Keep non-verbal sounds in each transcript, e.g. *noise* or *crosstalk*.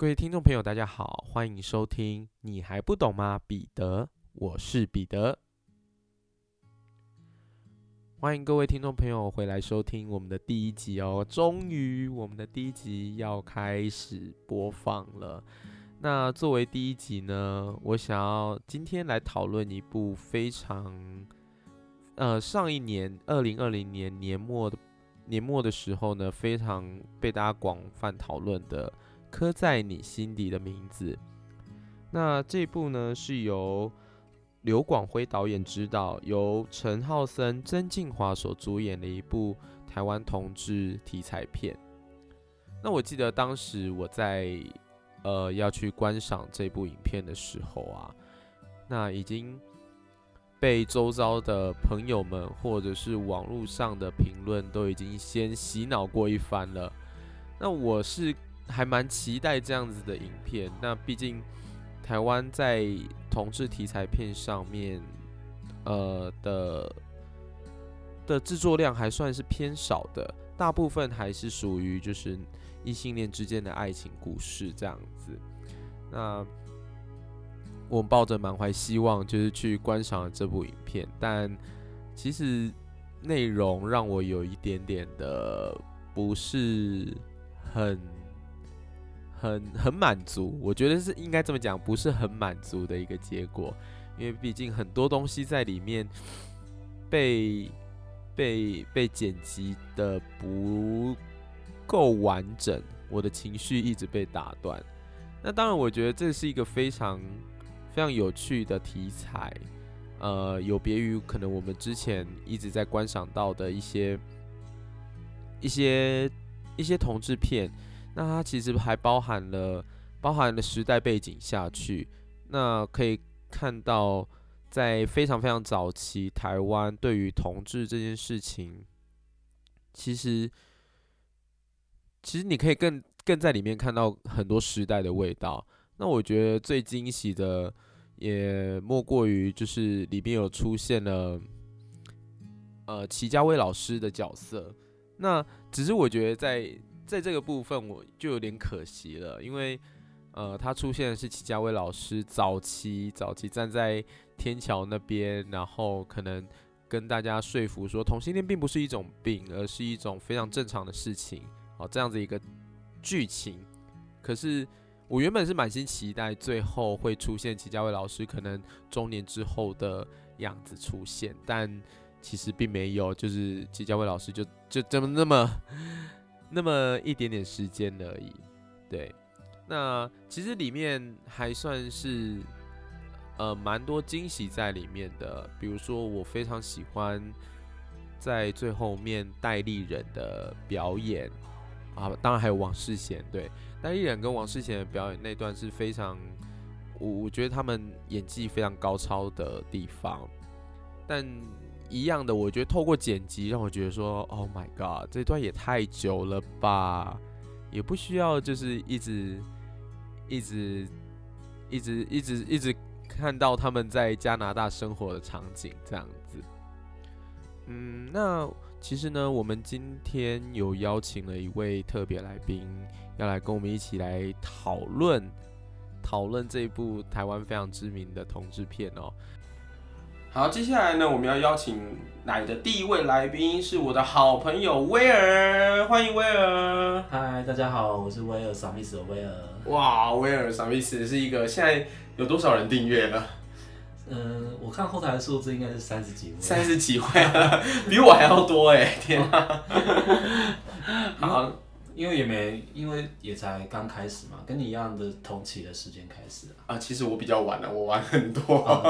各位听众朋友，大家好，欢迎收听。你还不懂吗，彼得？我是彼得。欢迎各位听众朋友回来收听我们的第一集哦。终于，我们的第一集要开始播放了。那作为第一集呢，我想要今天来讨论一部非常，呃，上一年二零二零年年末的年末的时候呢，非常被大家广泛讨论的。刻在你心底的名字。那这部呢是由刘广辉导演执导，由陈浩森、曾静华所主演的一部台湾同志题材片。那我记得当时我在呃要去观赏这部影片的时候啊，那已经被周遭的朋友们或者是网络上的评论都已经先洗脑过一番了。那我是。还蛮期待这样子的影片。那毕竟台湾在同志题材片上面，呃的的制作量还算是偏少的，大部分还是属于就是异性恋之间的爱情故事这样子。那我抱着满怀希望，就是去观赏这部影片，但其实内容让我有一点点的不是很。很很满足，我觉得是应该这么讲，不是很满足的一个结果，因为毕竟很多东西在里面被被被剪辑的不够完整，我的情绪一直被打断。那当然，我觉得这是一个非常非常有趣的题材，呃，有别于可能我们之前一直在观赏到的一些一些一些同志片。那它其实还包含了包含了时代背景下去，那可以看到，在非常非常早期，台湾对于同志这件事情，其实其实你可以更更在里面看到很多时代的味道。那我觉得最惊喜的，也莫过于就是里面有出现了，呃，齐家威老师的角色。那只是我觉得在。在这个部分我就有点可惜了，因为呃，他出现的是齐家威老师早期早期站在天桥那边，然后可能跟大家说服说同性恋并不是一种病，而是一种非常正常的事情，好这样子一个剧情。可是我原本是满心期待最后会出现齐家威老师可能中年之后的样子出现，但其实并没有，就是齐家威老师就就这么那么。那么一点点时间而已，对。那其实里面还算是呃蛮多惊喜在里面的，比如说我非常喜欢在最后面戴立人的表演啊，当然还有王世贤，对，戴立人跟王世贤的表演那段是非常，我我觉得他们演技非常高超的地方，但。一样的，我觉得透过剪辑让我觉得说，Oh my god，这段也太久了吧，也不需要就是一直一直一直一直一直看到他们在加拿大生活的场景这样子。嗯，那其实呢，我们今天有邀请了一位特别来宾，要来跟我们一起来讨论讨论这部台湾非常知名的同志片哦。好，接下来呢，我们要邀请来的第一位来宾是我的好朋友威尔，欢迎威尔。嗨，大家好，我是威尔萨米斯的威尔。哇，威尔萨米斯是一个现在有多少人订阅了？嗯，我看后台的数字应该是三十几位。三十几位，*laughs* 比我还要多哎！天啊。*laughs* 好。因为也没，因为也才刚开始嘛，跟你一样的同期的时间开始啊。其实我比较晚了，我晚很多。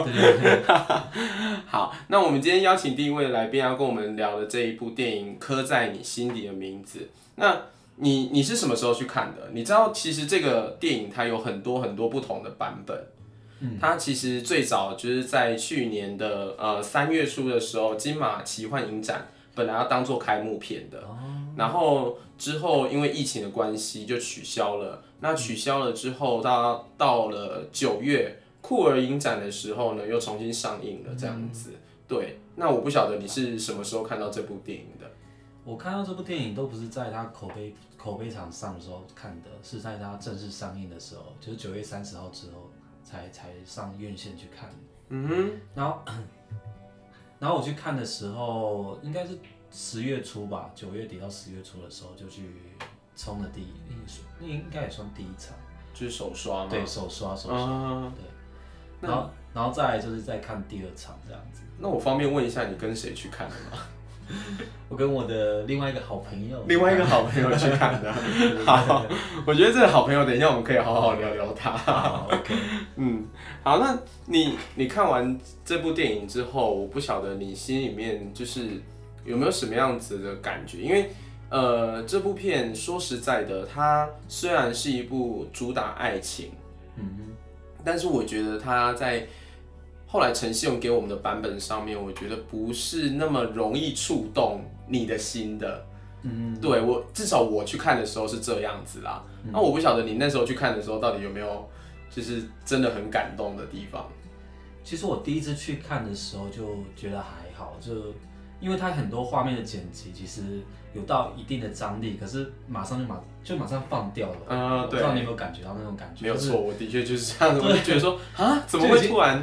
对对对。*laughs* 好，那我们今天邀请第一位来宾要跟我们聊的这一部电影《刻在你心底的名字》。那你你是什么时候去看的？你知道其实这个电影它有很多很多不同的版本。嗯。它其实最早就是在去年的呃三月初的时候，金马奇幻影展本来要当做开幕片的。哦。然后。之后因为疫情的关系就取消了。那取消了之后，到到了九月酷儿影展的时候呢，又重新上映了这样子。对，那我不晓得你是什么时候看到这部电影的？我看到这部电影都不是在它口碑口碑场上的时候看的，是在它正式上映的时候，就是九月三十号之后才才上院线去看。嗯哼，然后 *coughs* 然后我去看的时候，应该是十月初吧，九月底到十月初的时候就去冲了第一，那应该也算第一场，就是手刷嘛。对手刷手刷，啊，对，然后然后再来就是再看第二场这样子。那我方便问一下，你跟谁去看的吗？*laughs* 我跟我的另外一个好朋友，另外一个好朋友去看的。*laughs* *laughs* 好，我觉得这个好朋友，等一下我们可以好好聊聊他。好 OK，嗯，好，那你你看完这部电影之后，我不晓得你心里面就是有没有什么样子的感觉？因为呃，这部片说实在的，它虽然是一部主打爱情，嗯，但是我觉得它在后来呈现给我们的版本上面，我觉得不是那么容易触动你的心的。嗯，对我至少我去看的时候是这样子啦。那我不晓得你那时候去看的时候，到底有没有就是真的很感动的地方？其实我第一次去看的时候就觉得还好，就因为它很多画面的剪辑其实有到一定的张力，可是马上就马就马上放掉了。啊，对不知道你有没有感觉到那种感觉？没有错，我的确就是这样子，我就觉得说 *laughs* 啊，怎么会突然？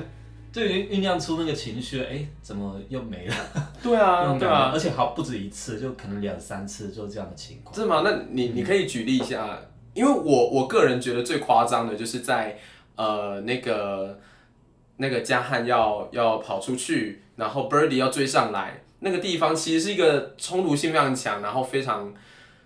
就已经酝酿出那个情绪了，哎、怎么又没了？*laughs* 对啊，*laughs* 对啊，而且好不止一次，就可能两三次，就这样的情况。是吗？那你你可以举例一下，因为我我个人觉得最夸张的就是在呃那个那个加汉要要跑出去，然后 Birdy 要追上来，那个地方其实是一个冲突性非常强，然后非常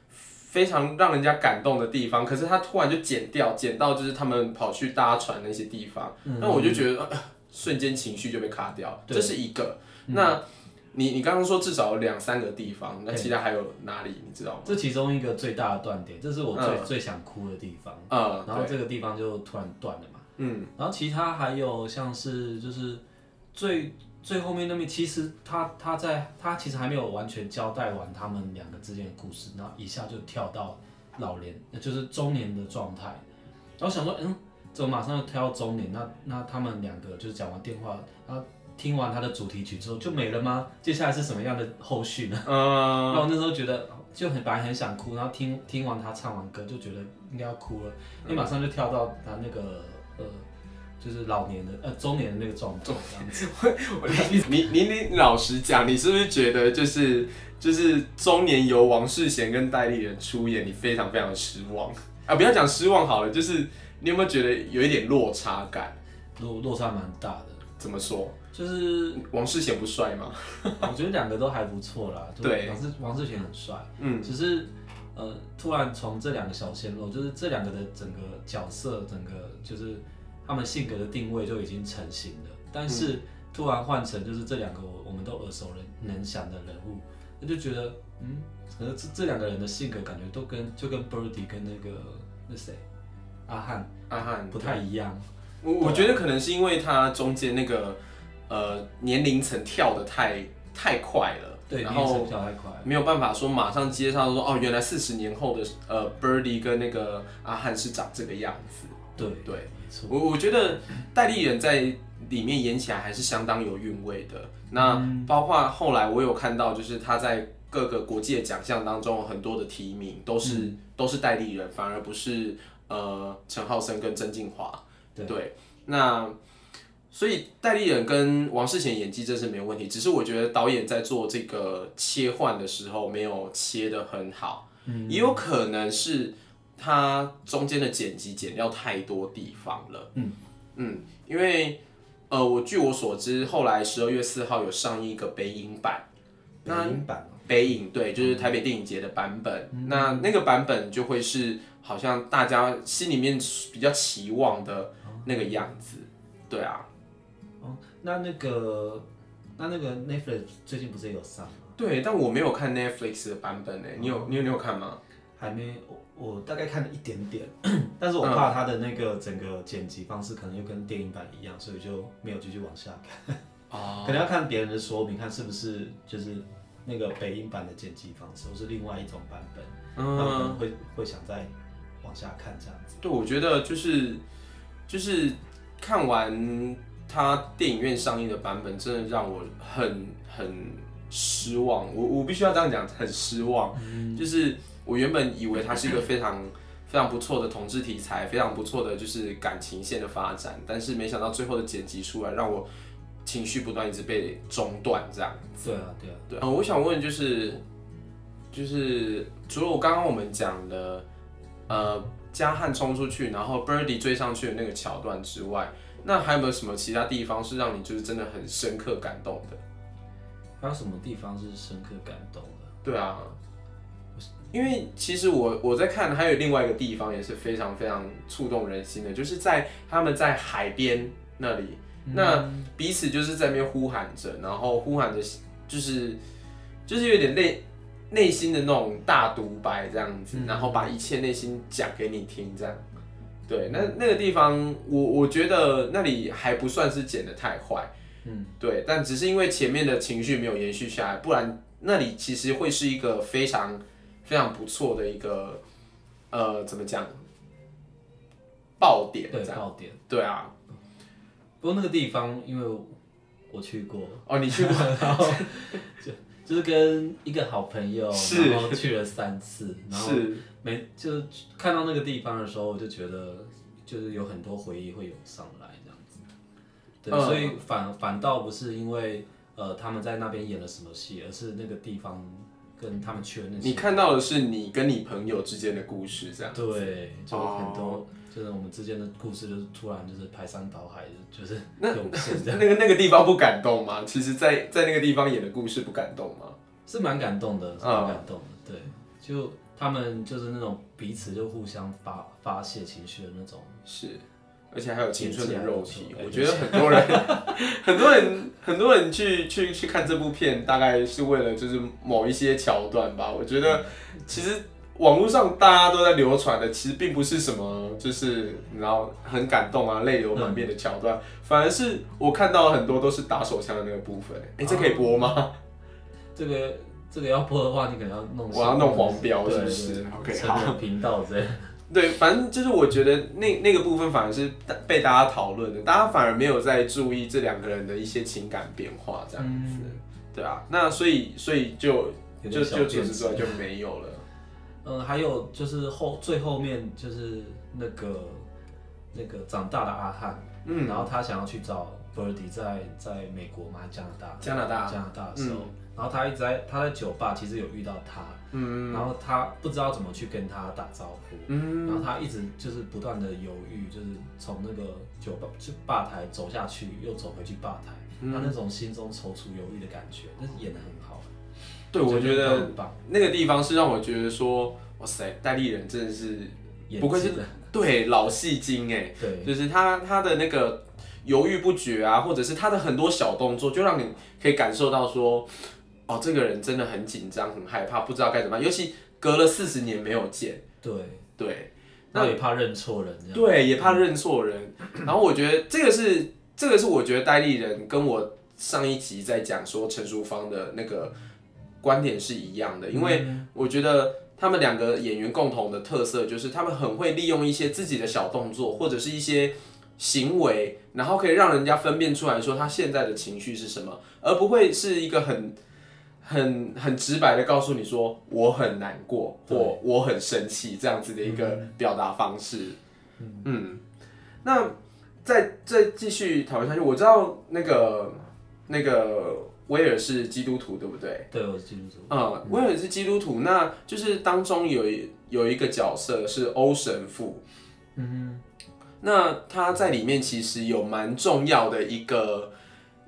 非常让人家感动的地方，可是他突然就剪掉，剪到就是他们跑去搭船那些地方，那我就觉得、呃瞬间情绪就被卡掉，对这是一个。那你你刚刚说至少有两三个地方，那其他还有哪里你知道吗？这其中一个最大的断点，这是我最、嗯最想哭的地方。嗯，然后，这个地方就突然断了嘛。嗯然后其他还有像是就是最最后面那边，其实他他在他其实还没有完全交代完他们两个之间的故事，然后一下就跳到老年，那就是中年的状态。然后想说，嗯，怎么马上就跳到中年？那那他们两个就是讲完电话，然后听完他的主题曲之后就没了吗？接下来是什么样的后续呢？然 *laughs* 嗯，后我那时候觉得就很本来很想哭，然后听听完他唱完歌就觉得应该要哭了，你马上就跳到他那个呃，就是老年的呃中年的那个状态这样子。你你你老实讲，你是不是觉得就是就是中年由王世贤跟戴立人出演，你非常非常的失望 *laughs* 啊？不要讲失望好了，就是你有没有觉得有一点落差感？落落差蛮大的，怎么说？就是王世贤不帅吗？*laughs* 我觉得两个都还不错啦。对王世王世贤很帅，嗯只是呃突然从这两个小鲜肉，就是这两个的整个角色，整个就是他们性格的定位就已经成型了，但是突然换成就是这两个我我们都耳熟能能详的人物，那就觉得嗯，可能这这两个人的性格感觉都跟就跟 Birdy 跟那个那谁阿汉阿汉不太一样。我我觉得可能是因为他中间那个呃年龄层跳的太太快了，对，然年龄后跳太快。没有办法说马上接上说哦，原来四十年后的呃 Birdy 跟那个阿汉是长这个样子。对对，没错。我我觉得戴立人在里面演起来还是相当有韵味的。那嗯包括后来我有看到，就是他在各个国际的奖项当中，很多的提名都是、嗯都是戴立人，反而不是呃陈浩森跟曾静华。对那所以戴立人跟王世贤演技真是没有问题，只是我觉得导演在做这个切换的时候没有切得很好，嗯也有可能是他中间的剪辑剪掉太多地方了。嗯嗯，因为呃，我据我所知，后来十二月四号有上映一个北影版，北影版哦北影对，就是台北电影节的版本。那那个版本就会是好像大家心里面比较期望的那个样子。对啊，哦，那那个那那个 Netflix 最近不是也有上吗？对，但我没有看 Netflix 的版本呢。你有你有你有看吗？还没，我我大概看了一点点，*clears throat* 但是我怕它的那个整个剪辑方式可能又跟电影版一样，所以就没有继续往下看。哦，*laughs* 可能要看别人的说明，看是不是就是那个北影版的剪辑方式，或是另外一种版本，那我可嗯，能会会想再往下看这样子。对，我觉得就是就是看完它电影院上映的版本，真的让我很很失望。我我必须要这样讲，很失望。就是我原本以为它是一个非常非常不错的同志题材，非常不错的就是感情线的发展，但是没想到最后的剪辑出来，让我情绪不断一直被中断，这样子。对啊，对啊，对，啊，我想问就是就是除了我刚刚我们讲的，呃，加汉冲出去，然后 Birdy 追上去的那个桥段之外，那还有没有什么其他地方是让你就是真的很深刻感动的？还有什么地方是深刻感动的？对啊，因为其实我我在看还有另外一个地方也是非常非常触动人心的，就是在他们在海边那里，那彼此就是在那边呼喊着，然后呼喊着就是就是有点内内心的那种大独白这样子，然后把一切内心讲给你听这样。对，那那个地方我我觉得那里还不算是剪得太坏，嗯，对，但只是因为前面的情绪没有延续下来，不然那里其实会是一个非常非常不错的一个呃怎么讲爆点对，样。爆点。对啊，不过那个地方，因为我去过，哦，你去过 *laughs* 然后就就是跟一个好朋友，是然后去了三次，然后是每就看到那个地方的时候，我就觉得就是有很多回忆会涌上来这样子。对，嗯所以反反倒不是因为呃他们在那边演了什么戏，而是那个地方跟他们去的那些。你看到的是你跟你朋友之间的故事这样。对，就很多、哦就是我们之间的故事，就是突然就是排山倒海，就是那涌现这样，*laughs* 那个那个地方不感动吗？其实在，在那个地方演的故事不感动吗？是蛮感动的，是嗯蛮感动的。对，就他们就是那种彼此就互相发发泄情绪的那种。是，而且还有青春的肉体我觉得很多人，*laughs* 很多人，很多人去去去看这部片，大概是为了就是某一些桥段吧。我觉得其实网络上大家都在流传的，其实并不是什么就是你知道很感动啊、泪流满面的桥段，反而是我看到很多都是打手枪的那个部分。哎、这可以播吗？这个这个要播的话，你可能要弄，我要弄黄标对是不是 OK，成人频道之类的。对，反正就是我觉得那那个部分反而是被大家讨论的，大家反而没有在注意这两个人的一些情感变化这样子，对啊，那所以所以就就就点小变就是出来就没有了。嗯，*laughs* 还有就是后最后面就是那个那个长大的阿汉，嗯然后他想要去找 Birdy 在在美国嘛，加拿大？加拿大加拿大的时候，然后他一直在他在酒吧其实有遇到他，嗯。然后他不知道怎么去跟他打招呼，嗯。然后他一直就是不断的犹豫，就是从那个酒吧就吧台走下去，又走回去吧台，嗯。他那种心中踌躇犹豫的感觉，但是演的很好。对，我觉得很棒，那个地方是让我觉得说，哇塞，戴立人真的是演不愧是技对老戏精哎，对。就是他他的那个犹豫不决啊，或者是他的很多小动作，就让你可以感受到说，哦，这个人真的很紧张、很害怕，不知道该怎么办。尤其隔了四十年没有见，对，对那也怕认错人。对，也怕认错人。然后我觉得这个是这个是我觉得戴立人跟我上一集在讲说陈淑芳的那个观点是一样的，因为我觉得。他们两个演员共同的特色就是，他们很会利用一些自己的小动作，或者是一些行为，然后可以让人家分辨出来说他现在的情绪是什么，而不会是一个很很很直白的告诉你说我很难过或我很生气这样子的一个表达方式。嗯，那再再继续讨论下去，我知道那个那个威尔是基督徒，对不对？对，我是基督徒。嗯，威尔是基督徒，那就是当中有一有一个角色是欧神父，嗯那他在里面其实有蛮重要的一个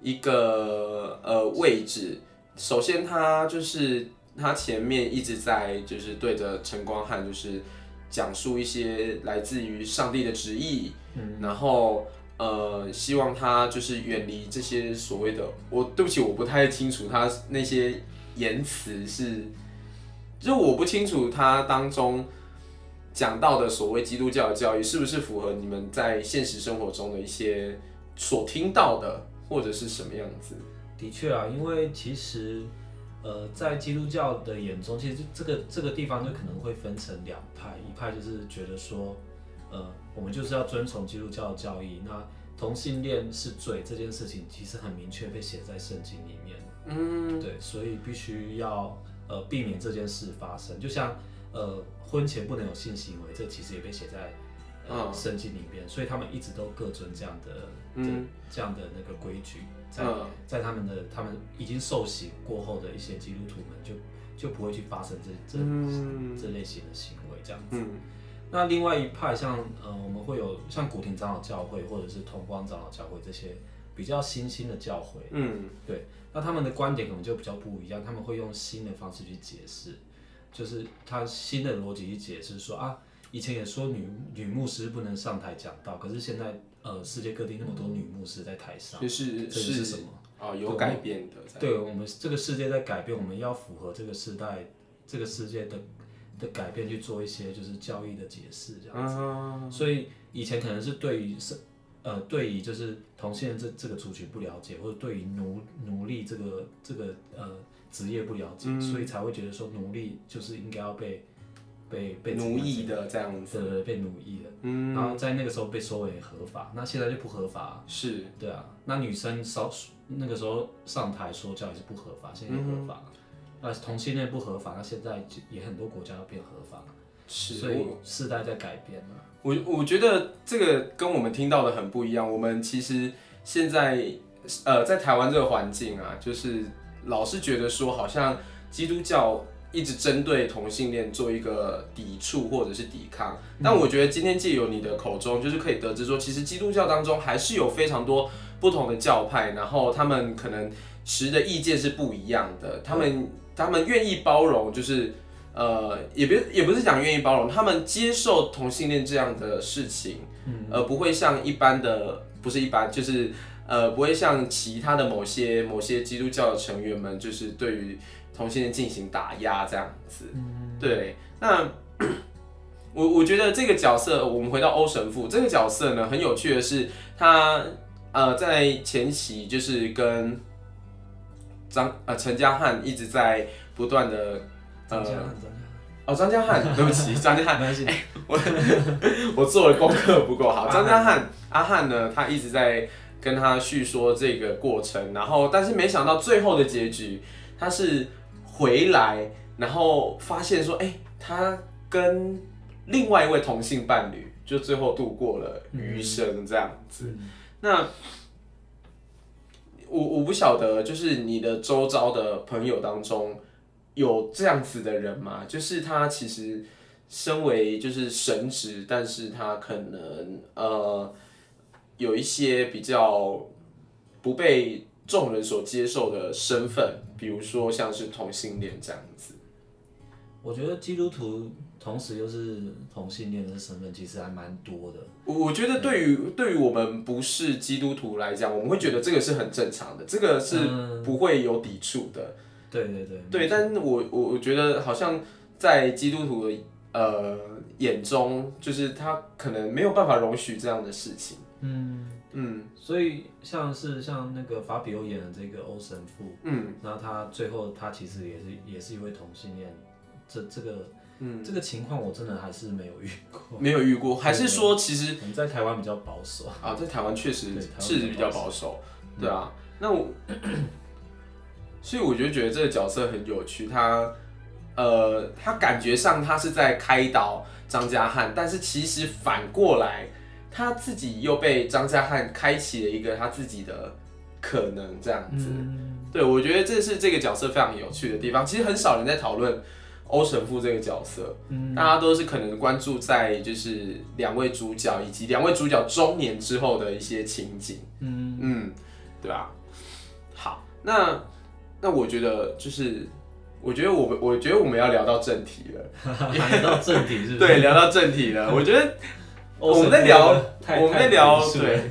一个呃位置。首先，他就是他前面一直在就是对着陈光汉就是讲述一些来自于上帝的旨意，嗯然后呃希望他就是远离这些所谓的我对不起我不太清楚他那些言辞是，就我不清楚他当中。讲到的所谓基督教的教育，是不是符合你们在现实生活中的一些所听到的，或者是什么样子？的确啊，因为其实呃，在基督教的眼中，其实这个这个地方就可能会分成两派，一派就是觉得说，呃，我们就是要遵从基督教的教义，那同性恋是罪这件事情，其实很明确被写在圣经里面。嗯，对，所以必须要呃避免这件事发生。就像呃婚前不能有性行为，这其实也被写在呃嗯圣经里面，所以他们一直都各遵这样的嗯这样的那个规矩，在嗯。在他们的他们已经受洗过后的一些基督徒们就就不会去发生这这、嗯。这类型的行为这样子。嗯。那另外一派像呃我们会有像古亭长老教会或者是同光长老教会这些比较新兴的教会，嗯。对那他们的观点可能就比较不一样，他们会用新的方式去解释，就是他新的逻辑去解释说啊，以前也说女女牧师不能上台讲道，可是现在呃世界各地那么多女牧师在台上，就是这个是什么？哦，有改变的，对我们这个世界在改变，我们要符合这个时代这个世界的的改变去做一些就是教义的解释这样子。嗯所以以前可能是对于是呃对于就是同性恋这这个族群不了解，或者对于奴奴隶这个这个呃职业不了解，嗯所以才会觉得说奴隶就是应该要被被被奴役的这样子，对对对被奴役的，嗯，然后在那个时候被收为合法，那现在就不合法，是对啊，那女生稍那个时候上台说教也是不合法，现在合法。那同性恋不合法，那现在就也很多国家要变合法，是，所以世代在改变了。我我觉得这个跟我们听到的很不一样。我们其实现在呃在台湾这个环境啊，就是老是觉得说好像基督教一直针对同性恋做一个抵触或者是抵抗。但我觉得今天借由你的口中，就是可以得知说，其实基督教当中还是有非常多不同的教派，然后他们可能持的意见是不一样的，他们他们愿意包容，就是。呃，也别也不是讲愿意包容，他们接受同性恋这样的事情，嗯而不会像一般的，不是一般，就是呃，不会像其他的某些某些基督教的成员们，就是对于同性恋进行打压这样子。对，那 *coughs* 我我觉得这个角色，我们回到欧神父这个角色呢，很有趣的是，他呃在前期就是跟张呃陈嘉汉一直在不断的张哦张嘉翰，*laughs* 对不起张家翰汉，没关系。*laughs* 我做的功课不够好。张家汉阿汉呢，他一直在跟他叙说这个过程，然后但是没想到最后的结局，他是回来，然后发现说，哎、他跟另外一位同性伴侣就最后度过了余生这样子。嗯那我我不晓得，就是你的周遭的朋友当中有这样子的人吗？就是他其实身为就是神职，但是他可能呃有一些比较不被众人所接受的身份，比如说像是同性恋这样子。我觉得基督徒同时又是同性恋的身份，其实还蛮多的。我我觉得对于对于我们不是基督徒来讲，我们会觉得这个是很正常的，这个是嗯不会有抵触的。对对对，对，但是我我我觉得好像在基督徒的呃眼中，就是他可能没有办法容许这样的事情。嗯，嗯。所以像是像那个法比欧演的这个欧神父，嗯。那他最后他其实也是也是一位同性恋，这这个嗯，这个情况我真的还是没有遇过。没有遇过，还是说其实我们在台湾比较保守，啊，在台湾确实是比较保守，对啊。那我，*clears throat* 所以我就觉得这个角色很有趣，他呃，他感觉上他是在开导张家汉，但是其实反过来，他自己又被张家汉开启了一个他自己的可能，这样子。嗯，对，我觉得这是这个角色非常有趣的地方。其实很少人在讨论欧神父这个角色，嗯大家都是可能关注在就是两位主角以及两位主角中年之后的一些情景，嗯，嗯，对吧？好，那那我觉得就是，我觉得我们我觉得我们要聊到正题了，*laughs* 聊到正题是是？对，聊到正题了。我觉得 *laughs* 我们在聊我们在聊对，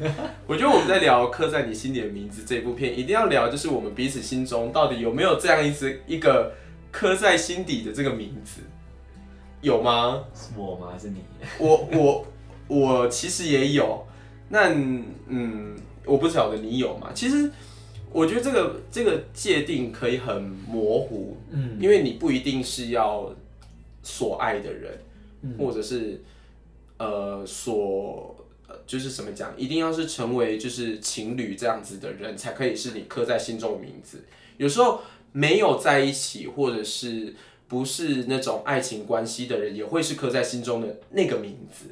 我觉得我们在聊《刻在你心里的名字》这部片，一定要聊就是我们彼此心中到底有没有这样一只一个刻在心底的这个名字，有吗？是我吗？还是你？我我我其实也有，那嗯，我不晓得你有吗？其实我觉得这个这个界定可以很模糊，嗯因为你不一定是要所爱的人，嗯或者是呃所呃就是怎么讲，一定要是成为就是情侣这样子的人才可以是你刻在心中的名字。有时候没有在一起，或者是不是那种爱情关系的人，也会是刻在心中的那个名字。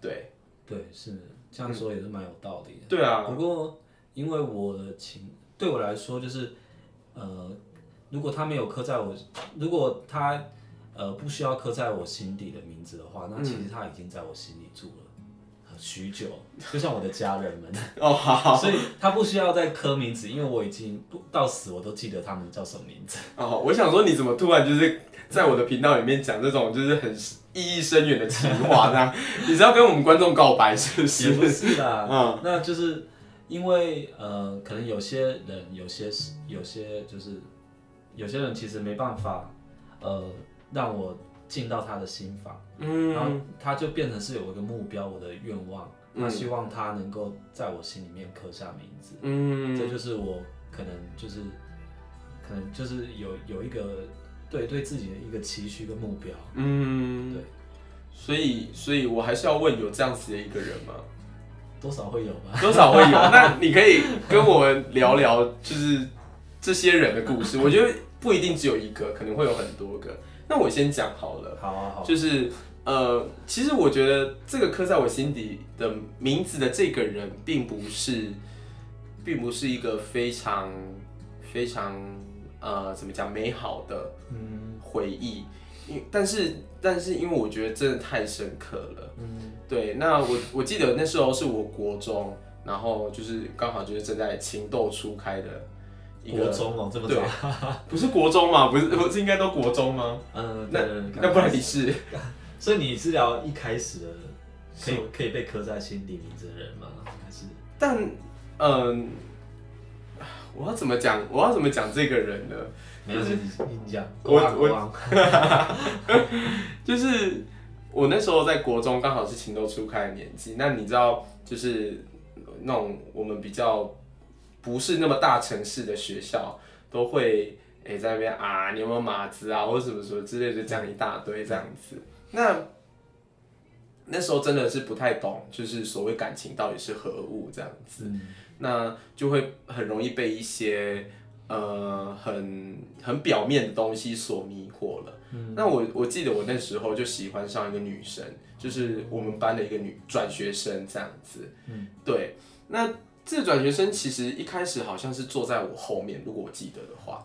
对，对，是这样说也是蛮有道理的。对啊，不过因为我的情对我来说就是，呃，如果他没有刻在我，如果他呃不需要刻在我心底的名字的话，那其实他已经在我心里住了。呃许久，就像我的家人们，*laughs* 哦，好好所以他不需要再刻名字，因为我已经不到死我都记得他们叫什么名字。哦，我想说你怎么突然就是在我的频道里面讲这种就是很意义深远的情话，这样你是要跟我们观众告白是不也是？不是啦，*laughs* 嗯那就是因为呃，可能有些人有些是有些就是有些人其实没办法呃让我进到他的心房，然后嗯他就变成是有一个目标，我的愿望，嗯。他希望他能够在我心里面刻下名字，嗯。这就是我可能就是可能就是有有一个对对自己的一个期许跟目标，嗯，对，所以所以我还是要问有这样子的一个人吗？多少会有吧。多少会有。*laughs* 那你可以跟我们聊聊，就是这些人的故事。我觉得不一定只有一个，可能会有很多个。那我先讲好了，好啊，好啊，就是呃，其实我觉得这个刻在我心底的名字的这个人，并不是，并不是一个非常非常呃怎么讲美好的嗯回忆。因但是但是因为我觉得真的太深刻了，嗯对，那我我记得那时候是我国中，然后就是刚好就是正在情窦初开的一个，国中哦，这么对早，不是国中嘛？不是不是应该都国中吗？嗯，那那不然你是 *laughs* 所以你是聊一开始的可以是可以被刻在心底名字的人吗？还是但嗯、我要怎么讲？我要怎么讲这个人呢？没有你你你讲，我国王我国王，*laughs* 就是我那时候在国中，刚好是情窦初开的年纪。那你知道，就是那种我们比较不是那么大城市的学校，都会诶、在那边啊，你有没有马子啊，或者什么什么之类的，讲一大堆这样子。那那时候真的是不太懂，就是所谓感情到底是何物这样子。嗯那就会很容易被一些呃很很表面的东西所迷惑了。那我我记得我那时候就喜欢上一个女生，就是我们班的一个女转学生这样子。嗯，对。那这个转学生其实一开始好像是坐在我后面，如果我记得的话。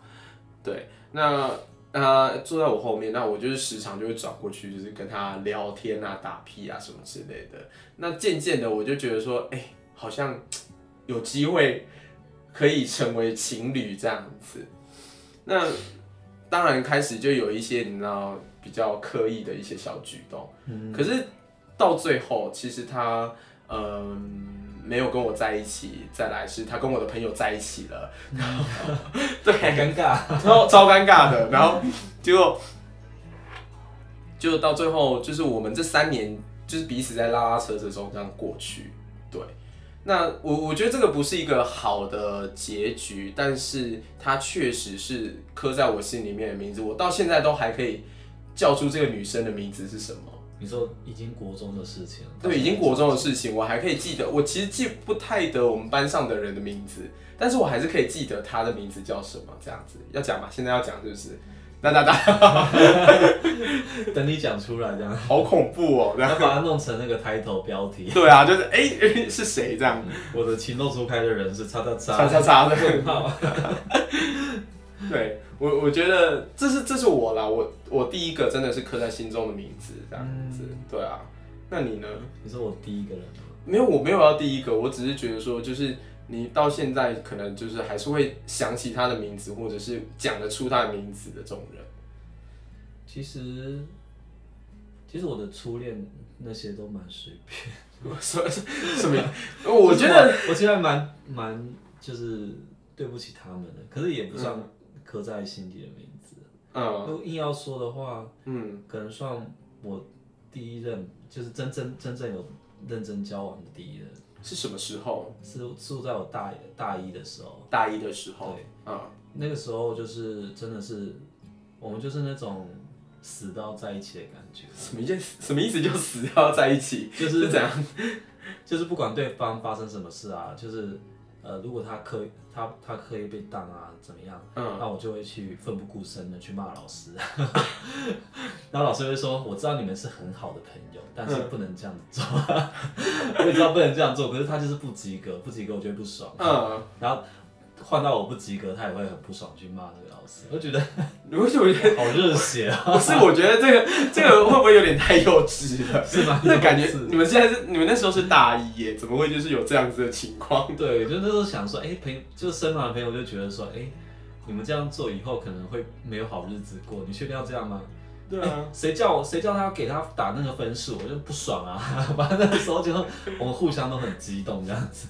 对，那他坐在我后面，那我就是时常就会转过去，就是跟他聊天啊、打屁啊什么之类的。那渐渐的，我就觉得说，哎、好像有机会可以成为情侣这样子。那当然开始就有一些你知道比较刻意的一些小举动，可是到最后，其实他嗯、没有跟我在一起，再来是他跟我的朋友在一起了，然 *laughs* 后对，好尴尬，然后超尴尬的。然后结果就到最后，就是我们这三年就是彼此在拉拉扯扯中这样过去。对，那我我觉得这个不是一个好的结局，但是它确实是刻在我心里面的名字。我到现在都还可以叫出这个女生的名字是什么。你说已经国中的事情，对，已经国中的事情，我还可以记得。我其实记不太得我们班上的人的名字，但是我还是可以记得她的名字叫什么。这样子要讲吗？现在要讲是不是？那那那，*laughs* 等你讲出来这样，*laughs* 好恐怖哦！然后把它弄成那个抬头标题。对啊，就是哎、诶是谁这样？我的情窦初开的人是叉叉叉叉叉叉的。问号，*laughs* 对我，我觉得这是这是我啦，我我第一个真的是刻在心中的名字这样子。对啊，那你呢？你是我第一个人吗？没有，我没有要第一个，我只是觉得说，就是你到现在可能就是还是会想起他的名字，或者是讲得出他的名字的这种人。其实，其实我的初恋那些都蛮随便。什什什么？我觉得，我现在蛮蛮就是对不起他们的，可是也不算刻在心底的名字。嗯如果硬要说的话，嗯可能算我第一任，就是真正真正有认真交往的第一任，是什么时候？是是在我大大一的时候。大一的时候。对，嗯那个时候就是真的是，我们就是那种死都要在一起的感觉，什么意思？什么意思？就死要在一起？就是是怎样？*laughs* 就是不管对方发生什么事啊，就是呃，如果他课他他可以被当啊怎么样，嗯，那我就会去奋不顾身的去骂老师，*laughs* 然后老师会说，我知道你们是很好的朋友，但是不能这样子做，*laughs* 我也知道不能这样做，可是他就是不及格，不及格我就会不爽，嗯，然后换到我不及格，他也会很不爽去骂那个老师，我觉得 *laughs* 我觉得好热血啊，不是，我觉得这个这个会不会有点太幼稚了？是吗？那感觉是你们现在是你们那时候是大一耶，怎么会就是有这样子的情况？*laughs* 对，就那时候想说，哎、朋友就是身旁的朋友就觉得说，哎、你们这样做以后可能会没有好日子过，你确定要这样吗？对啊，谁叫我谁叫他给他打那个分数，我就不爽啊！*laughs* 反正那个时候就我们互相都很激动这样子。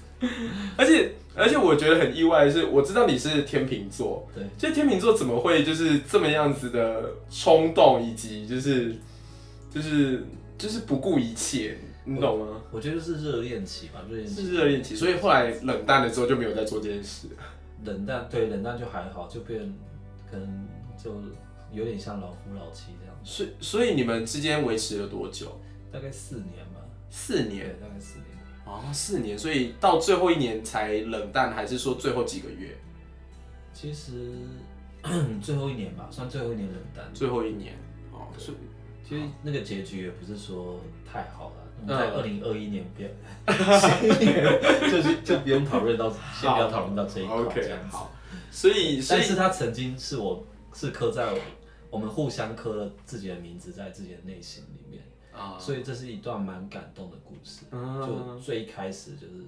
而且而且我觉得很意外的是，我知道你是天秤座，对，就天秤座怎么会就是这么样子的冲动，以及就是就是就是不顾一切，你懂吗？我觉得是热恋期吧，热恋期是热恋期，所以后来冷淡了之后就没有再做这件事。冷淡，对冷淡就还好，就变可能就有点像老夫老妻这样，所以所以你们之间维持了多久？大概四年吧，四年，大概四年。哦，四年，所以到最后一年才冷淡，还是说最后几个月？其实 *clears throat* 最后一年吧，算最后一年冷淡。最后一年哦，是其实那个结局也不是说太好了，我们嗯在二零二一年不要，*laughs* *laughs* 就是就不用讨论到，先不要讨论到这一块这样子。好，所以所以但是他曾经是我是刻在我我们互相刻了自己的名字在自己的内心里面，啊，所以这是一段蛮感动的故事。嗯就最一开始就是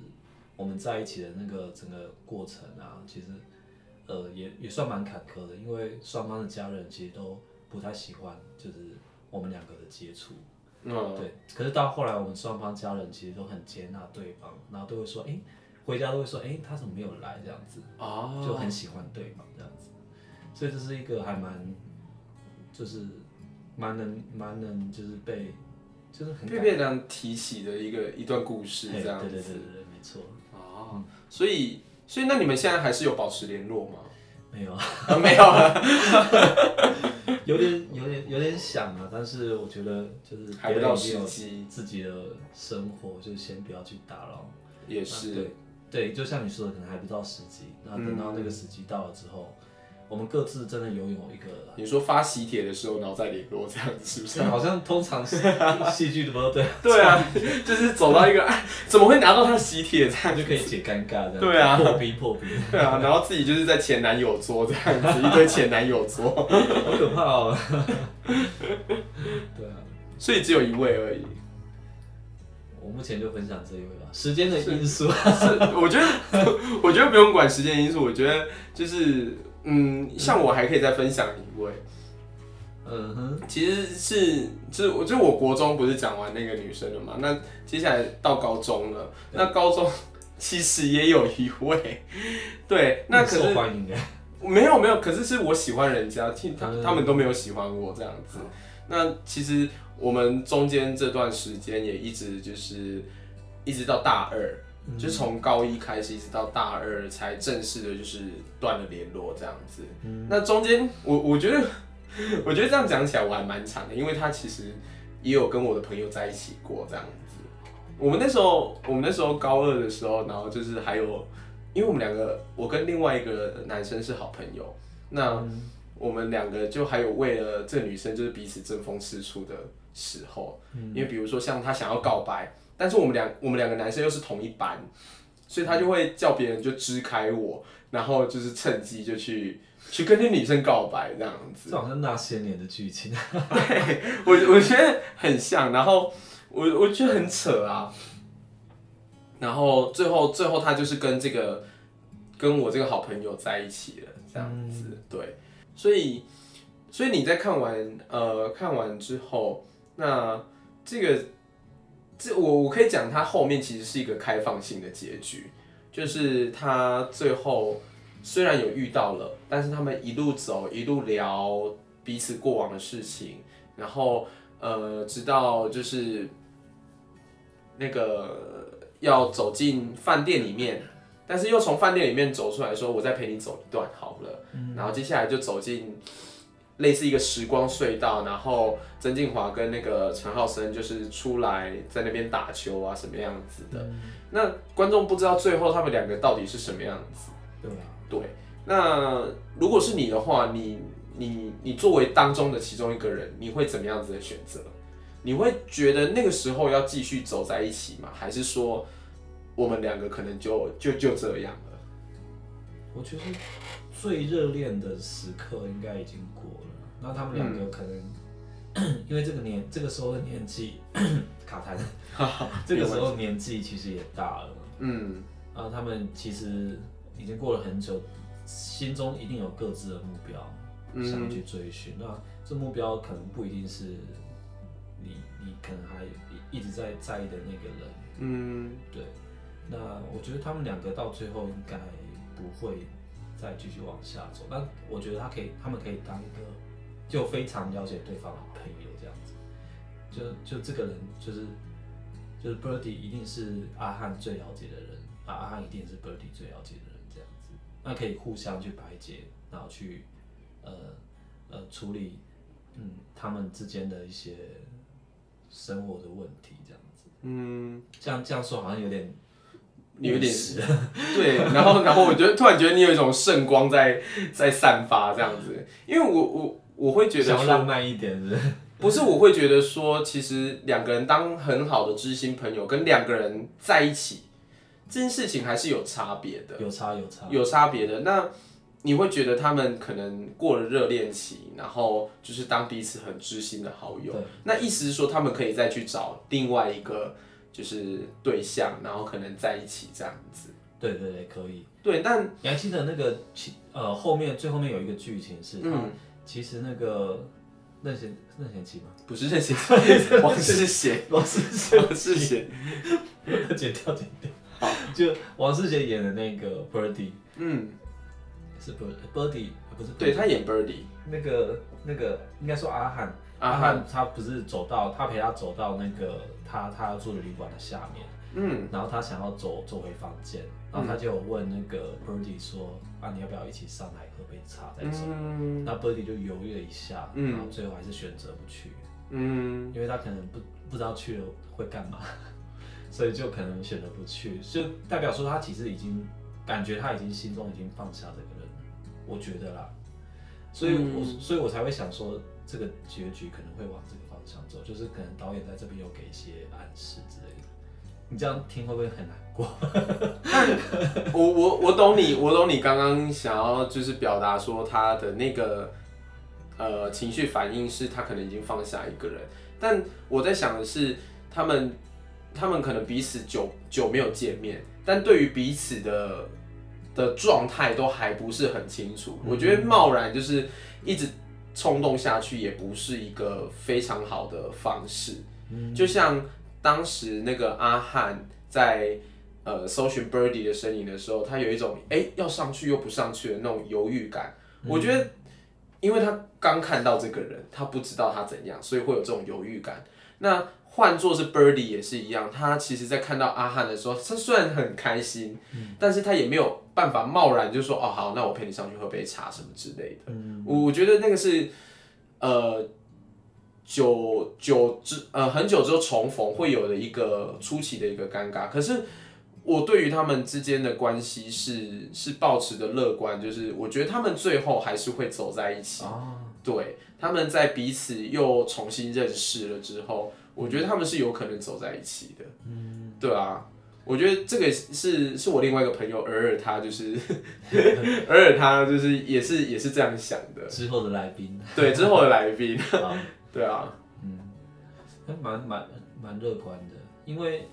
我们在一起的那个整个过程啊，其实呃也也算蛮坎坷的，因为双方的家人其实都不太喜欢，就是我们两个的接触。嗯，对，可是到后来我们双方家人其实都很接纳对方，然后都会说，哎、回家都会说，哎、他怎么没有来这样子，哦，就很喜欢对方这样子，所以这是一个还蛮，就是蛮能蛮能就是被，就是很感被被人提起的一个一段故事这样对对对子对对，没错，哦，所以所以那你们现在还是有保持联络吗？没有，*laughs* 啊没有啊，*laughs* 有点有点有点想啊，但是我觉得就是还不到别人也有时机，自己的生活，就先不要去打扰。也是，对对，就像你说的，可能还不到时机。那等到那个时机到了之后，我们各自真的拥有一个，你说发喜帖的时候，然后再联络这样子，是不是？好像通常是 *laughs* 戏剧的都对，对啊，就是走到一个，哎，怎么会拿到他的喜帖这样就可以解尴尬这样。对啊破冰破冰，对啊，然后自己就是在前男友桌这样子，一堆前男友桌，好可怕哦。*laughs* 对啊，所以只有一位而已。我目前就分享这一位吧。时间的因素，是，我觉得，*laughs* 我觉得不用管时间因素，我觉得就是，嗯，像我还可以再分享一位，嗯哼，其实是，就是我，就是我国中不是讲完那个女生了嘛，那接下来到高中了，那高中其实也有一位，*laughs* 对，那可受是欢迎的。没有没有，可是是我喜欢人家，听他嗯他们都没有喜欢我这样子。那其实我们中间这段时间也一直就是一直到大二，嗯就是从高一开始一直到大二才正式的就是断了联络这样子。嗯那中间我我觉得 *laughs* 我觉得这样讲起来我还蛮惨的，因为他其实也有跟我的朋友在一起过这样子。我们那时候我们那时候高二的时候，然后就是还有，因为我们两个我跟另外一个男生是好朋友，那。嗯我们两个就还有为了这个女生就是彼此争风吃醋的时候，因为比如说像他想要告白，但是我们两我们两个男生又是同一班，所以他就会叫别人就支开我，然后就是趁机就去去跟那女生告白这样子这。好像那些年的剧情。对我我觉得很像，然后我我觉得很扯啊。然后最后最后他就是跟这个跟我这个好朋友在一起了，这样子、对。所以所以你在看完呃看完之后，那这个这我我可以讲，他后面其实是一个开放性的结局，就是他最后虽然有遇到了，但是他们一路走一路聊彼此过往的事情，然后呃，直到就是那个要走进饭店里面，但是又从饭店里面走出来说，我再陪你走一段好了，然后接下来就走进类似一个时光隧道，然后曾静华跟那个陈浩生就是出来在那边打球啊，什么样子的。那观众不知道最后他们两个到底是什么样子。对啊，对。那如果是你的话，你你你作为当中的其中一个人，你会怎么样子的选择？你会觉得那个时候要继续走在一起吗？还是说我们两个可能就就就这样了？我觉得最热恋的时刻应该已经过了。那他们两个可能 *coughs* 因为这个年这个时候的年纪 *coughs* 卡痰，*laughs* 这个时候年纪其实也大了。嗯，然后他们其实已经过了很久，心中一定有各自的目标，想要去追寻。那这目标可能不一定是。你你可能还一直在在意的那个人，嗯，对，那我觉得他们两个到最后应该不会再继续往下走。那我觉得他可以，他们可以当一个就非常了解对方的朋友这样子。就就这个人就是就是 Birdy 一定是阿汉最了解的人，啊，阿汉一定是 Birdy 最了解的人这样子。那可以互相去排解，然后去呃呃处理嗯他们之间的一些。生活的问题这样子，嗯，这样这样说好像有点有点 *laughs* 对，然后然后我觉得突然觉得你有一种圣光在在散发这样子，因为我我我会觉得浪漫一点是，*laughs* *laughs* 不是我会觉得说，其实两个人当很好的知心朋友，跟两个人在一起这件事情还是有差别的，有差有差有差别的那。你会觉得他们可能过了热恋期，然后就是当彼此很知心的好友。那意思是说，他们可以再去找另外一个就是对象，然后可能在一起这样子。对对对，可以。对，但你还记得那个呃后面最后面有一个剧情是，嗯，其实那个任贤任贤齐吗？不是任贤齐，*laughs* 王世贤，王世贤，王世贤，剪掉剪掉。好，就王世贤演的那个 Birdy，嗯。是 Birdy，不是对他演 Birdy，那个那个应该说阿汉，阿汉。他不是走到他陪他走到那个他他要住的旅馆的下面，嗯，然后他想要走走回房间，然后他就有问那个 Birdy 说啊你要不要一起上来喝杯茶再走？那 Birdy 就犹豫了一下，然后最后还是选择不去，嗯，因为他可能不不知道去了会干嘛，*laughs* 所以就可能选择不去，就代表说他其实已经感觉他已经心中已经放下这个人。我觉得啦，所以我所以我才会想说，这个结局可能会往这个方向走，就是可能导演在这边有给一些暗示之类的。你这样听会不会很难过？*laughs* 我我我懂你，我懂你刚刚想要就是表达说他的那个呃情绪反应是他可能已经放下一个人，但我在想的是他们他们可能彼此久久没有见面，但对于彼此的。的状态都还不是很清楚，我觉得贸然就是一直冲动下去，也不是一个非常好的方式。就像当时那个阿汉在呃搜寻 Birdy 的身影的时候，他有一种哎要上去又不上去的那种犹豫感。我觉得，因为他刚看到这个人，他不知道他怎样，所以会有这种犹豫感。那换作是 Birdy 也是一样，他其实在看到阿汉的时候，他虽然很开心，但是他也没有办法贸然就说哦好，那我陪你上去喝杯茶什么之类的。我我觉得那个是呃久久之呃很久之后重逢会有的一个初期的一个尴尬。可是我对于他们之间的关系是是保持的乐观，就是我觉得他们最后还是会走在一起。对，他们在彼此又重新认识了之后。我觉得他们是有可能走在一起的，嗯，对啊，我觉得这个是是我另外一个朋友，尔尔他就是，*laughs* 尔尔他就是也是也是这样想的。之后的来宾，对，之后的来宾，*laughs* 对啊，嗯，还蛮蛮蛮乐观的，因为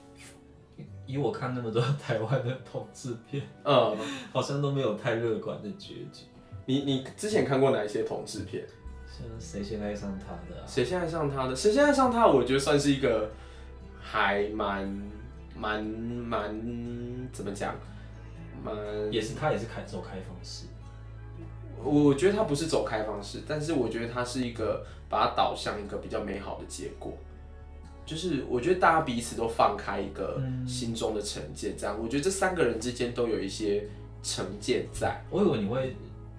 以我看那么多 *laughs* 台湾的同志片，嗯，*laughs* 好像都没有太乐观的结局。你你之前看过哪一些同志片？像谁先爱上他的？谁先爱上他的？谁先爱上他？我觉得算是一个还蛮蛮蛮怎么讲？蛮也是他也是开走开放式。我觉得他不是走开放式，但是我觉得他是一个把它导向一个比较美好的结果。就是我觉得大家彼此都放开一个心中的成见，这样我觉得这三个人之间都有一些成见在。我以为你会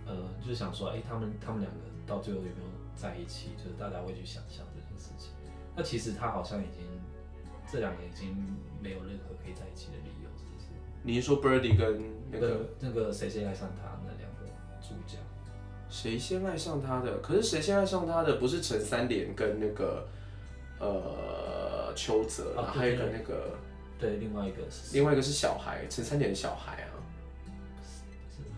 呃，就是想说，哎，他们他们两个到最后有没有在一起，就是大家会去想象这件事情。那其实他好像已经这两个已经没有任何可以在一起的理由，是不是？你是说 Birdy 跟那个那个那个谁先爱上他那两个主角，谁先爱上他的？可是谁先爱上他的不是陈三连跟那个呃邱泽，啊然后还有一个那个对，另外一个是另外一个是小孩，陈三连的小孩啊。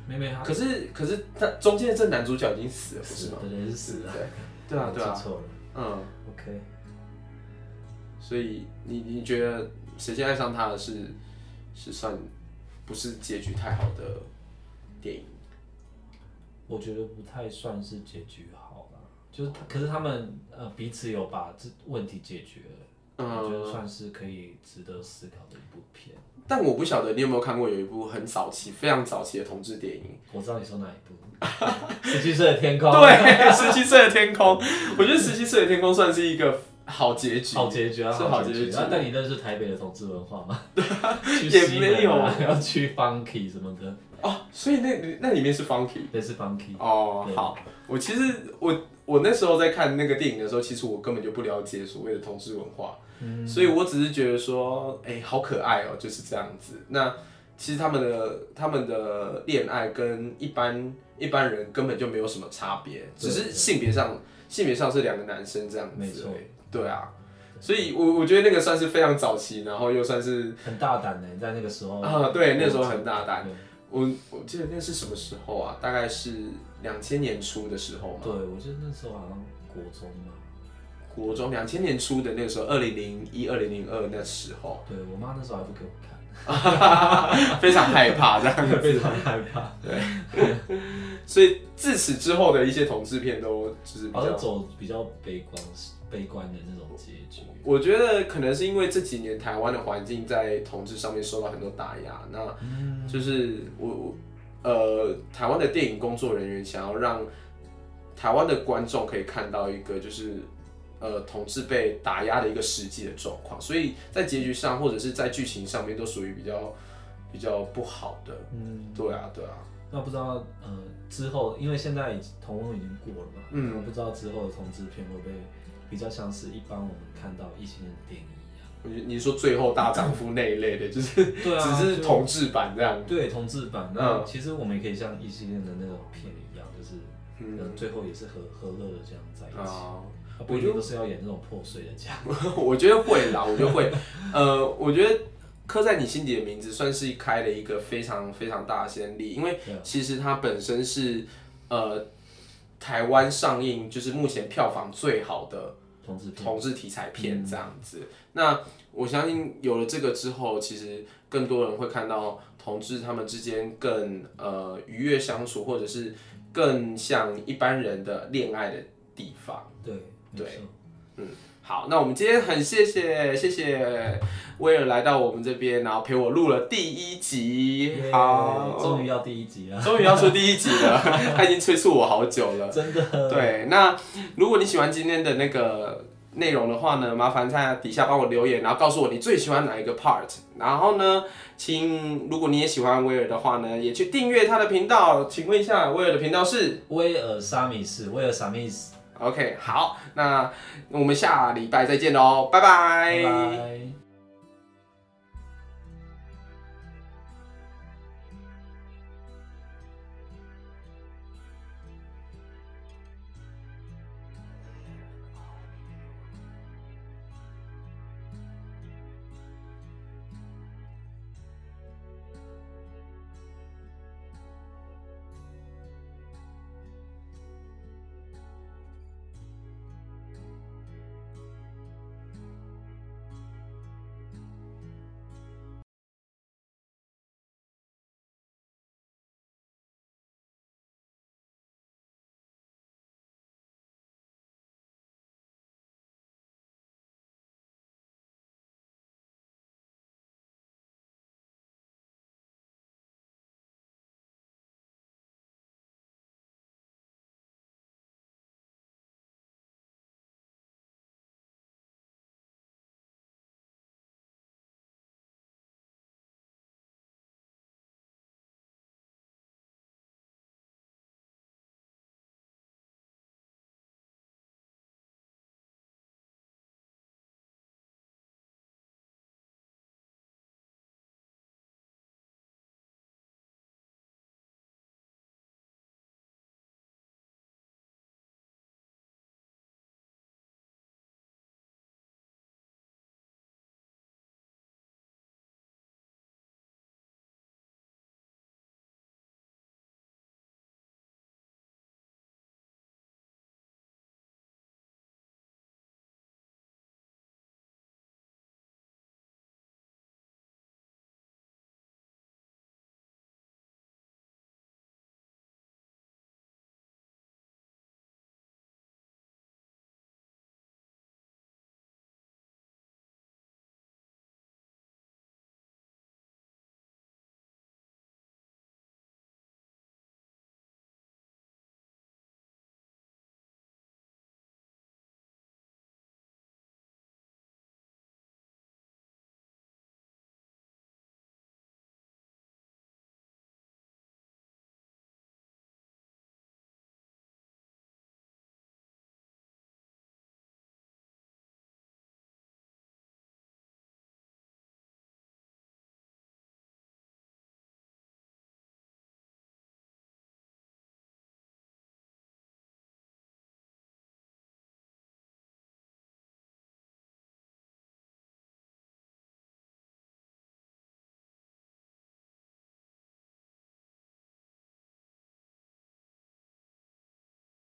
妹妹她可是可是他中间的这男主角已经死了，不是吗？对对是死了，对对啊对啊记，错了嗯，，OK。所以你你觉得谁先爱上他的是是算不是结局太好的电影？我觉得不太算是结局好了，就是他可是他们呃彼此有把这问题解决了，我觉得算是可以值得思考的一部片。但我不晓得你有没有看过有一部很早期、非常早期的同志电影，我知道你说哪一部，十七岁的天空，*laughs* 对，十七岁的天空。我觉得十七岁的天空算是一个好结局，好结局啊，是好结局啊但你认识台北的同志文化吗？*laughs* 去也没有要去 Funky 什么的，哦。所以那那里面是 Funky 那是 Funky。哦。好，我其实我我那时候在看那个电影的时候，其实我根本就不了解所谓的同志文化，嗯所以我只是觉得说，哎、好可爱哦、就是这样子。那其实他们的他们的恋爱跟一般一般人根本就没有什么差别，只是性别上性别上是两个男生这样子。没错对啊，所以我我觉得那个算是非常早期，然后又算是很大胆呢，在那个时候啊，对，那时候很大胆。对我我记得那是什么时候啊？大概是两千年初的时候嘛对，我记得那时候好像国中嘛，国中两千年初的那个时候，二零零一、二零零二那时候，对我妈那时候还不给我看。*laughs* 非常害怕这样。非常害怕，对 *laughs* 所以自此之后的一些同志片都就是比较，走比较悲观、悲观的那种结局。我觉得可能是因为这几年台湾的环境在同志上面受到很多打压，那嗯，就是我我呃台湾的电影工作人员想要让台湾的观众可以看到一个就是呃同志被打压的一个实际的状况，所以在结局上或者是在剧情上面都属于比较比较不好的。嗯，对啊，对啊，那不知道呃之后，因为现在已经同婚已经过了嘛，嗯我不知道之后的同志片会不会比较像是一般我们看到异性恋的电影一样。你你说最后大丈夫那一类的，就是对啊，*laughs* 只是同志版这样。对同志版，那嗯其实我们也可以像异性恋的那种片一样，就是嗯呃最后也是和和乐的这样在一起。啊，啊不一定都是要演这种破碎的家。*laughs* 我觉得会啦，我觉得会。呃，我觉得刻在你心底的名字算是开了一个非常非常大的先例，因为其实它本身是呃台湾上映就是目前票房最好的同志，同志题材片这样子。那我相信有了这个之后，其实更多人会看到同志他们之间更呃愉悦相处，或者是更像一般人的恋爱的地方。对对。没错好，那我们今天很谢谢谢谢威尔来到我们这边，然后陪我录了第一集。耶好，终于要第一集了，终于要出第一集了，*laughs* 他已经催促我好久了。真的。对，那如果你喜欢今天的那个内容的话呢，麻烦在底下帮我留言，然后告诉我你最喜欢哪一个 part。然后呢，请如果你也喜欢威尔的话呢，也去订阅他的频道。请问一下，威尔的频道是威尔沙米斯，威尔沙米斯，？OK，好，那我们下礼拜再见喽，拜拜拜拜。